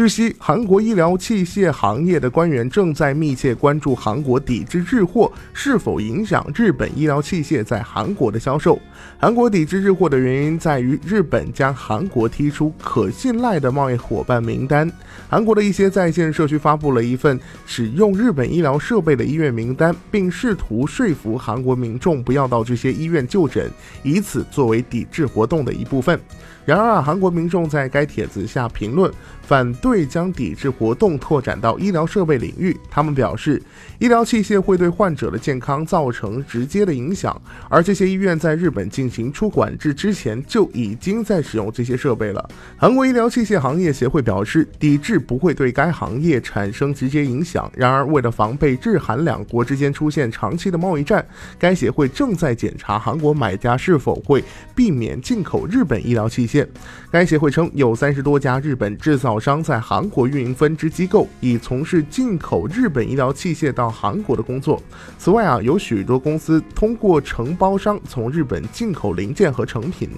据悉，韩国医疗器械行业的官员正在密切关注韩国抵制日货是否影响日本医疗器械在韩国的销售。韩国抵制日货的原因在于日本将韩国踢出可信赖的贸易伙伴名单。韩国的一些在线社区发布了一份使用日本医疗设备的医院名单，并试图说服韩国民众不要到这些医院就诊，以此作为抵制活动的一部分。然而啊，韩国民众在该帖子下评论，反对会将抵制活动拓展到医疗设备领域。他们表示，医疗器械会对患者的健康造成直接的影响，而这些医院在日本进行出管制之前就已经在使用这些设备了。韩国医疗器械行业协会表示，抵制不会对该行业产生直接影响。然而，为了防备日韩两国之间出现长期的贸易战，该协会正在检查韩国买家是否会避免进口日本医疗器械。该协会称，有三十多家日本制造商在韩国运营分支机构，以从事进口日本医疗器械到韩国的工作。此外啊，有许多公司通过承包商从日本进口零件和成品。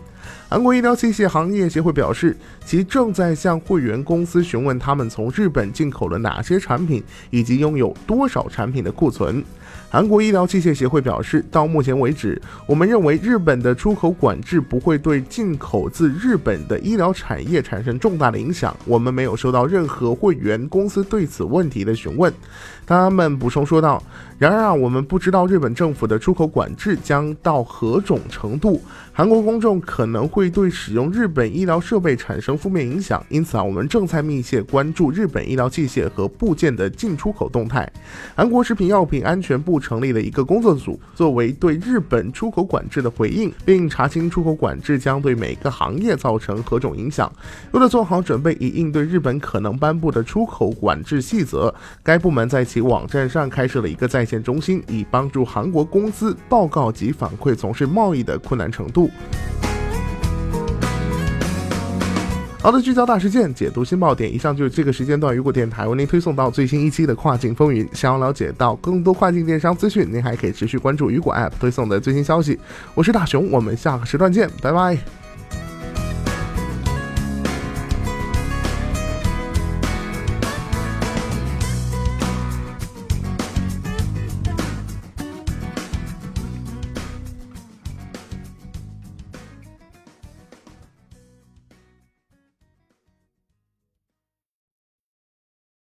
韩国医疗器械行业协会表示，其正在向会员公司询问他们从日本进口了哪些产品，以及拥有多少产品的库存。韩国医疗器械协会表示，到目前为止，我们认为日本的出口管制不会对进口自日本的医疗产业产生重大的影响。我们没有收到任何会员公司对此问题的询问。他们补充说道：“然而啊，我们不知道日本政府的出口管制将到何种程度。韩国公众可能会对使用日本医疗设备产生负面影响，因此啊，我们正在密切关注日本医疗器械和部件的进出口动态。韩国食品药品安全部成立了一个工作组，作为对日本出口管制的回应，并查清出口管制将对每个行业造成何种影响。为了做好准备以应对日本可能颁布的出口管制细则，该部门在其网站上开设了一个在线中心，以帮助韩国公司报告及反馈从事贸易的困难程度。好的，聚焦大事件，解读新爆点。以上就是这个时间段雨果电台为您推送到最新一期的跨境风云。想要了解到更多跨境电商资讯，您还可以持续关注雨果 App 推送的最新消息。我是大熊，我们下个时段见，拜拜。